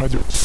Radio.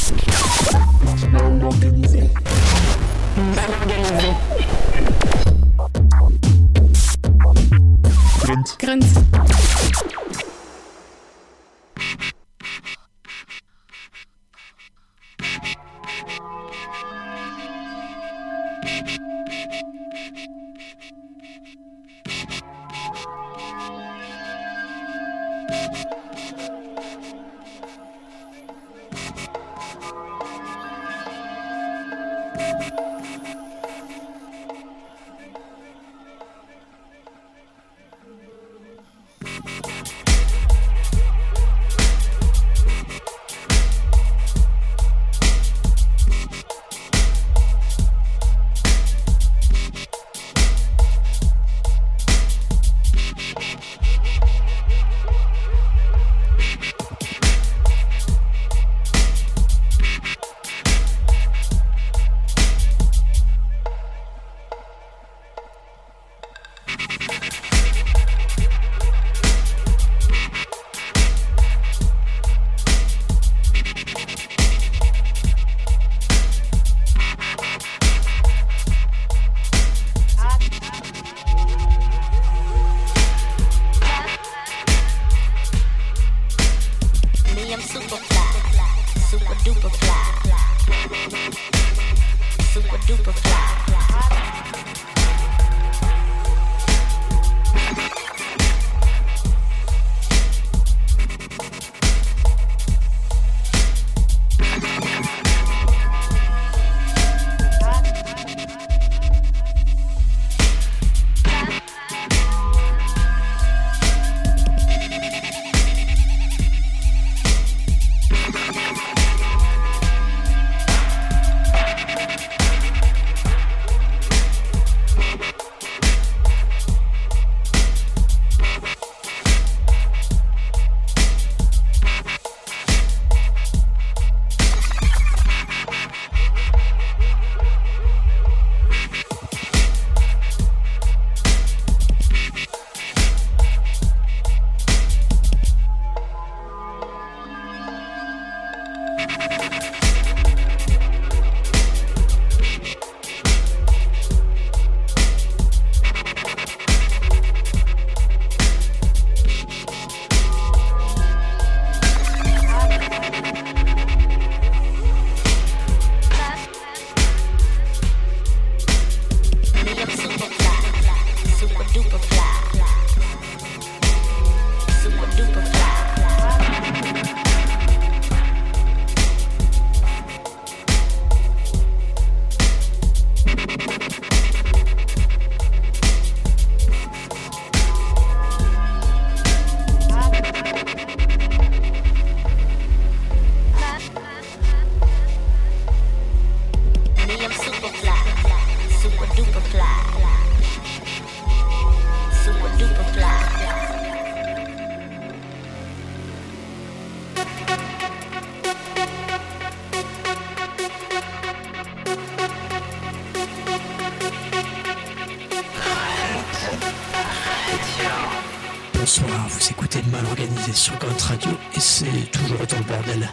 Bonsoir, vous écoutez mal organisé sur Grunt Radio et c'est toujours autant le bordel.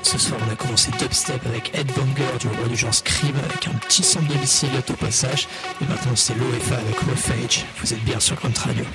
Ce soir, on a commencé dubstep avec Ed Banger du roi du genre Scream avec un petit son de Bicillot au passage. Et maintenant, c'est l'OFA avec Roughage. Vous êtes bien sur Grunt Radio.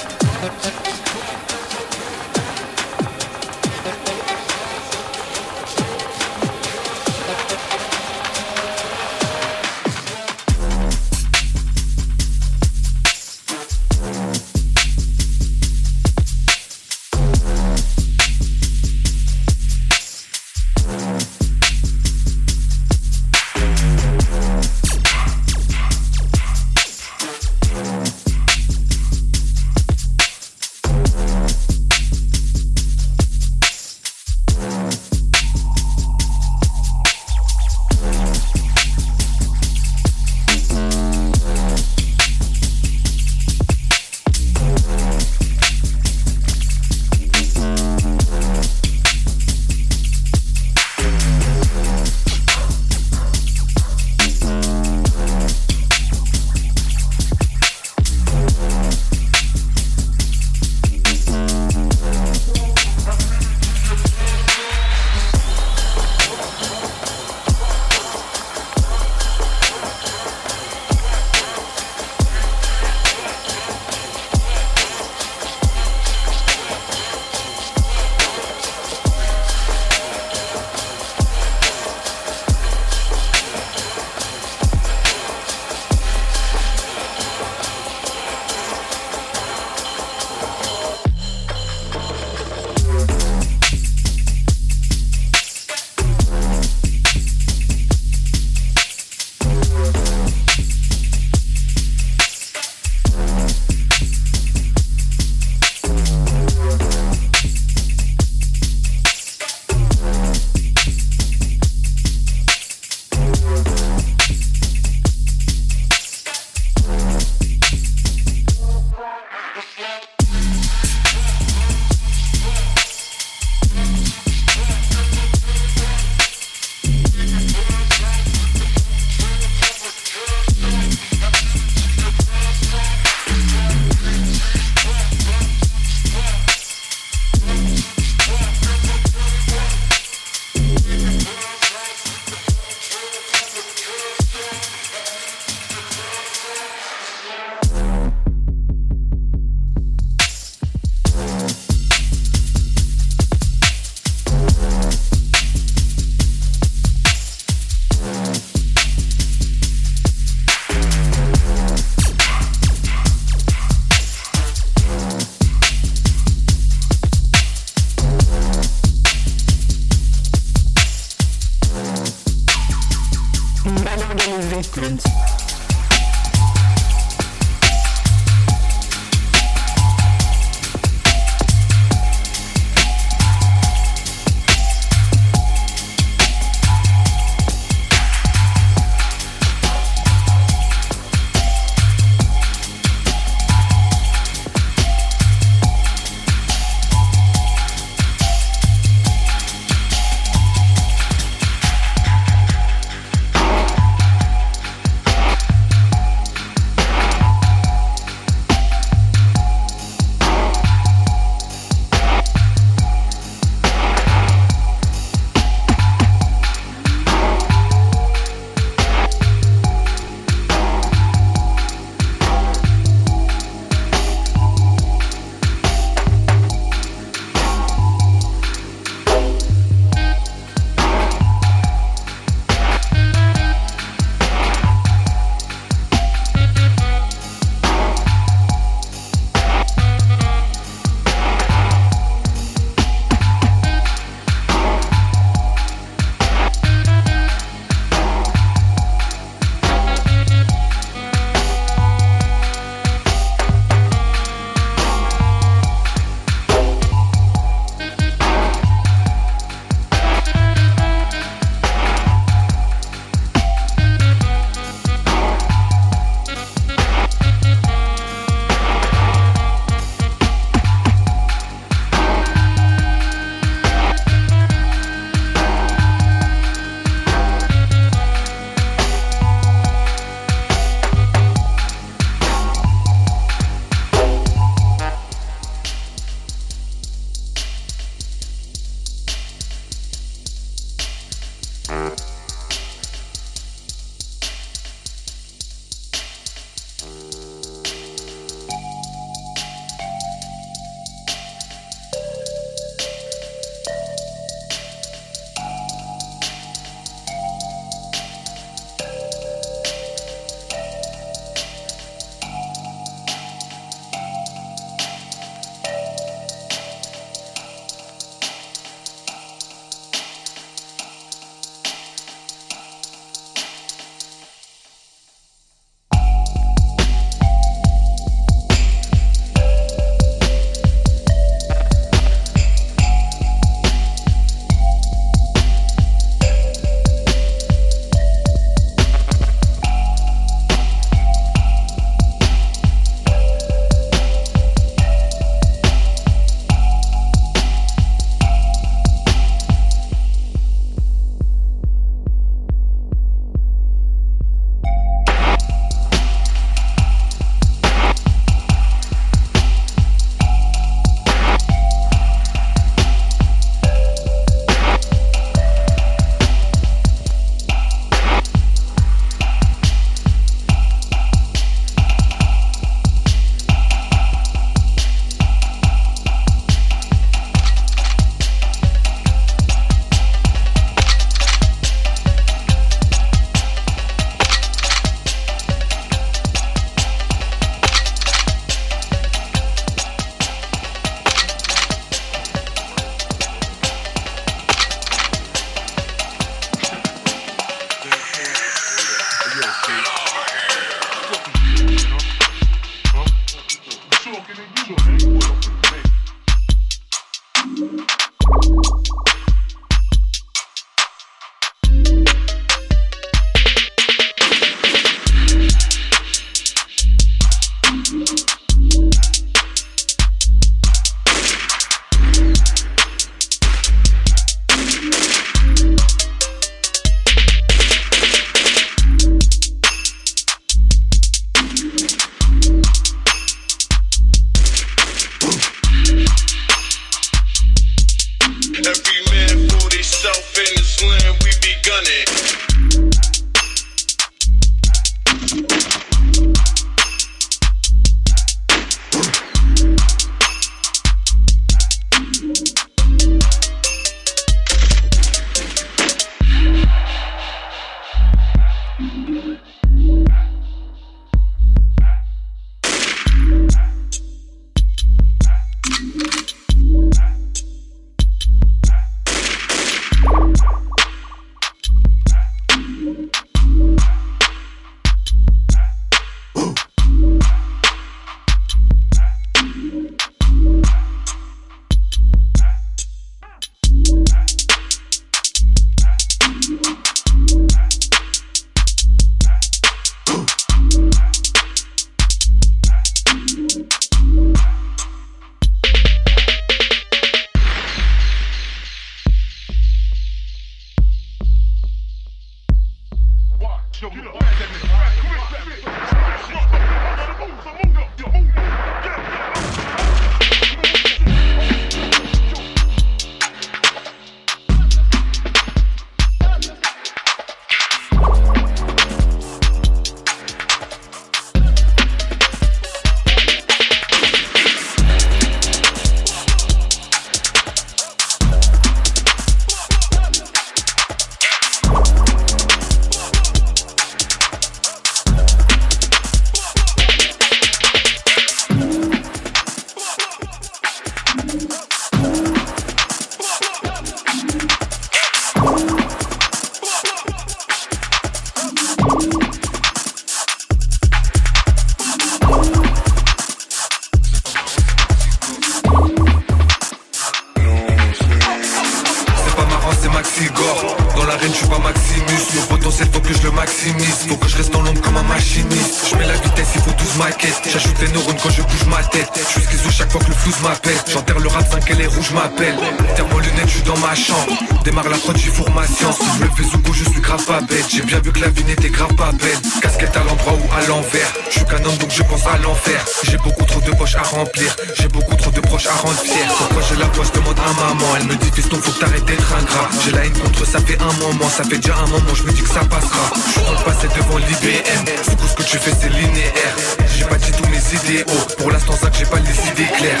12 maquettes. J'ajoute les neurones quand je bouge ma tête. Je suis chaque fois que le flou m'appelle. J'enterre le rap 5 et les rouges m'appellent. Terre mon lunette, je suis dans ma chambre. Démarre la prod, j'y fourre ma science. Je me fais je suis grave pas bête. J'ai bien vu que la vie n'était grave pas belle. Casquette à l'endroit ou à l'envers. Je suis qu'un homme donc je pense à l'enfer. J'ai beaucoup trop de poches à remplir. J'ai beaucoup trop de proches à rendre fiers. Pourquoi j'ai la je demande à maman. Elle me dit fiston faut que t'arrêtes d'être ingrat. J'ai la haine contre ça fait un moment. Ça fait déjà un moment je me dis que ça passera. Je dans le passé devant l'IBM. Ce que tu fais c'est linéaire. J'ai pas dit tous mes idéaux. Pour l'instant ça que j'ai pas les idées claires.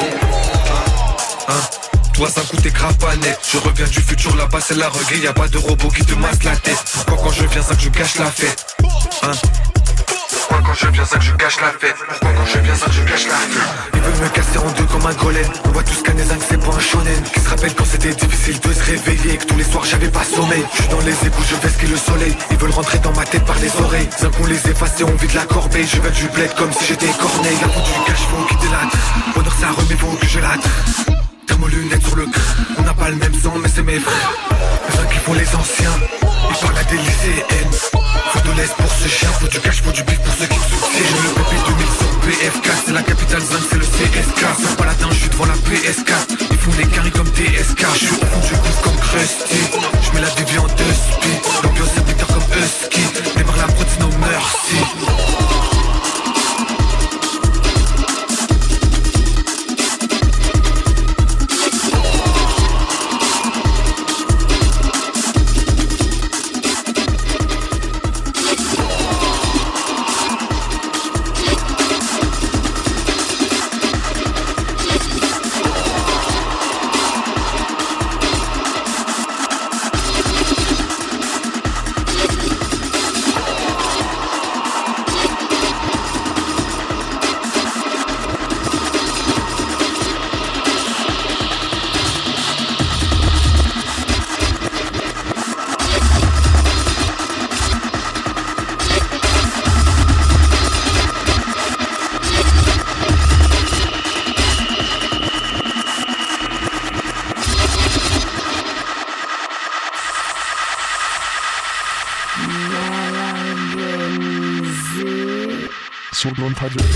Hein? Toi ça coûte grave pas net Je reviens du futur là-bas c'est la reggae. Y'a pas de robot qui te masse la tête. Pourquoi quand je viens ça que je cache la fête? Hein? Pourquoi quand je viens ça que je cache la fête. Pourquoi quand je viens ça que je cache la fête? Ils veulent me casser en deux comme un golem. On voit tous qu'un zinc c'est pas un shonen. Qui se rappelle quand c'était difficile de se réveiller Que tous les soirs j'avais pas sommeil. Je suis dans les égouts, je vais le soleil. Ils veulent rentrer dans ma tête par les oreilles. Zinc on les efface et on vide la corbeille. Je veux du bled comme si j'étais corneille. La du cash faut quitter la Bonheur ça remet faut que je la T'as mon lunette sur le crâne. On n'a pas le même sang mais c'est mes frères. Les qui font les anciens Ils parlent à des lycéennes Faut de l'aise pour ce chien Faut du cash, faut du bif pour ceux qui soutiennent. Le PP 2000 sur PFK C'est la capitale zinc, c'est le CSK Sans paladin, je suis devant la PS4 Ils font des carrés comme TSK Je au fond du gouffre comme Krusty. Je mets la vie en deux speed L'ambiance est comme Husky. Démarre la prod, no mercy Project.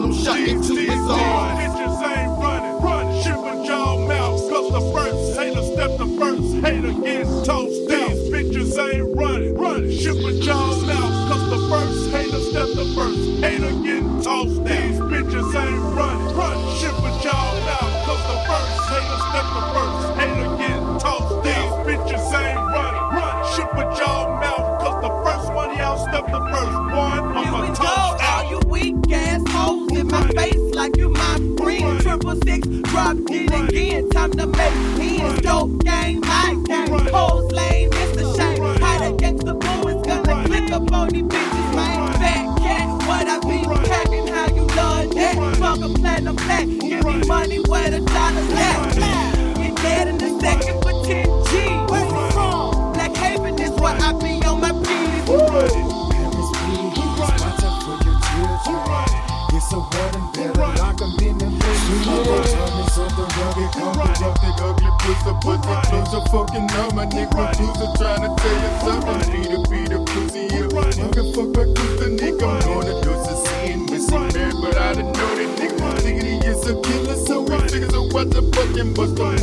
Venom shot into his arm. Timbuktu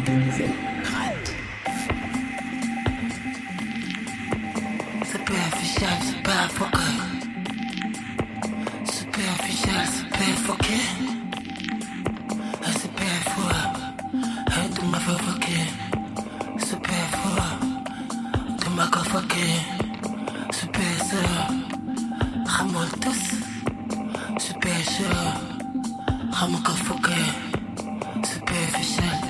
organisé. Gratte. Superficial, super focus. Superficial, super focus. Superfluo, hey, tu m'as provoqué. Superfluo, tu m'as convoqué. Super sûr, ramoltos. Super sûr, ramoltos ah, focus. Superficial.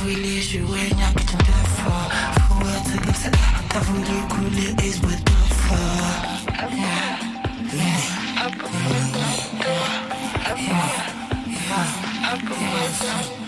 tavuilishe wenya kitandafa fuwatagasa tavulikule isbadafa Yeah.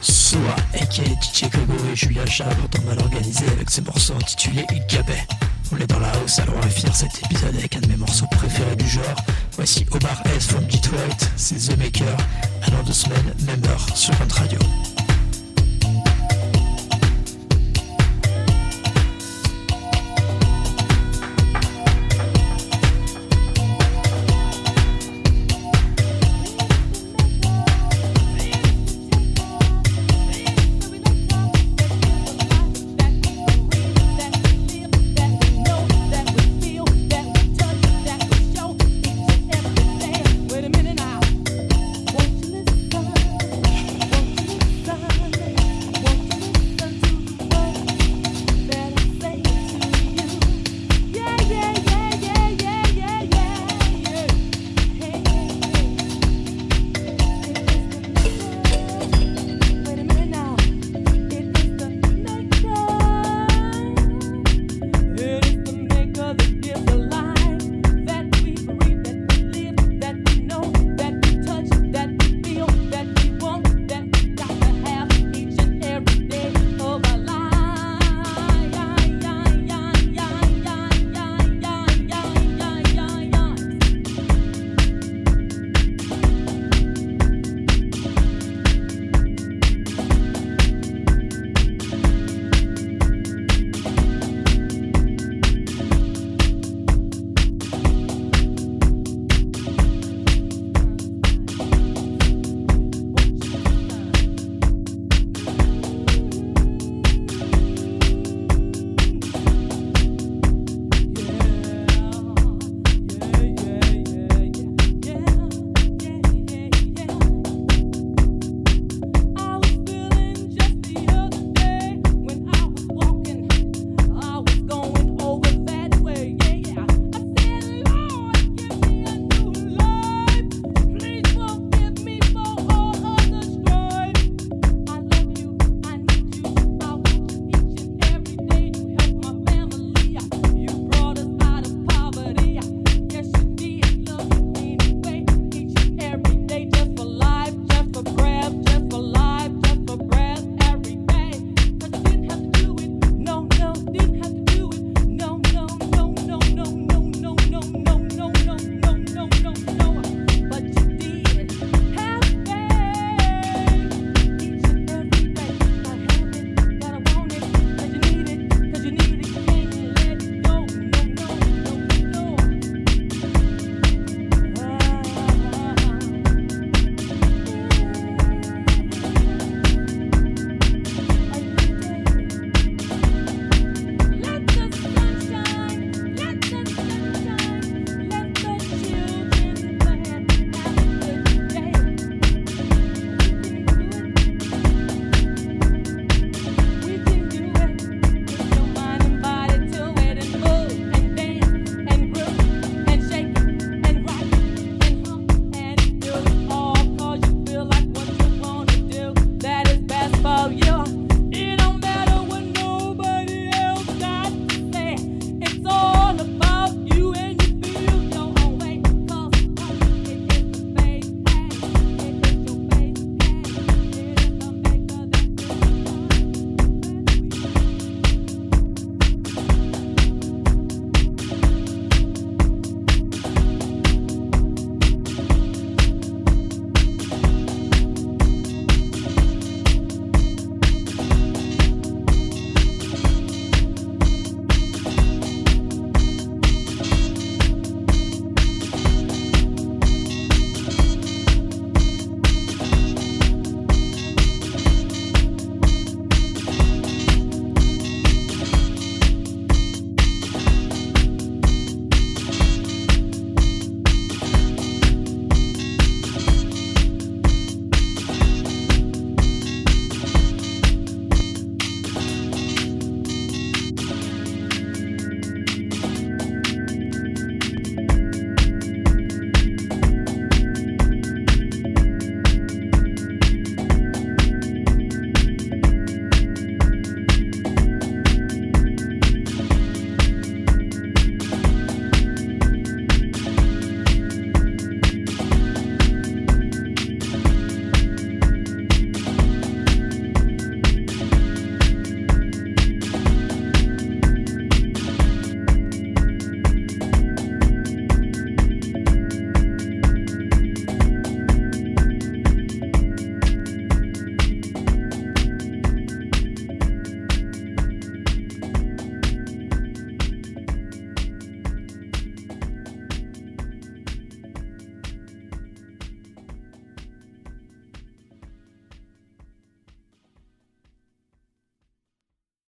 Soa, aka DJ Kogo et Julia Charles ont mal organisé avec ses morceaux intitulés Gabet. On est dans la house, alors on va finir cet épisode avec un de mes morceaux préférés du genre. Voici Omar S from Detroit, c'est The Maker. À dans deux semaines, même heure, sur Rent Radio.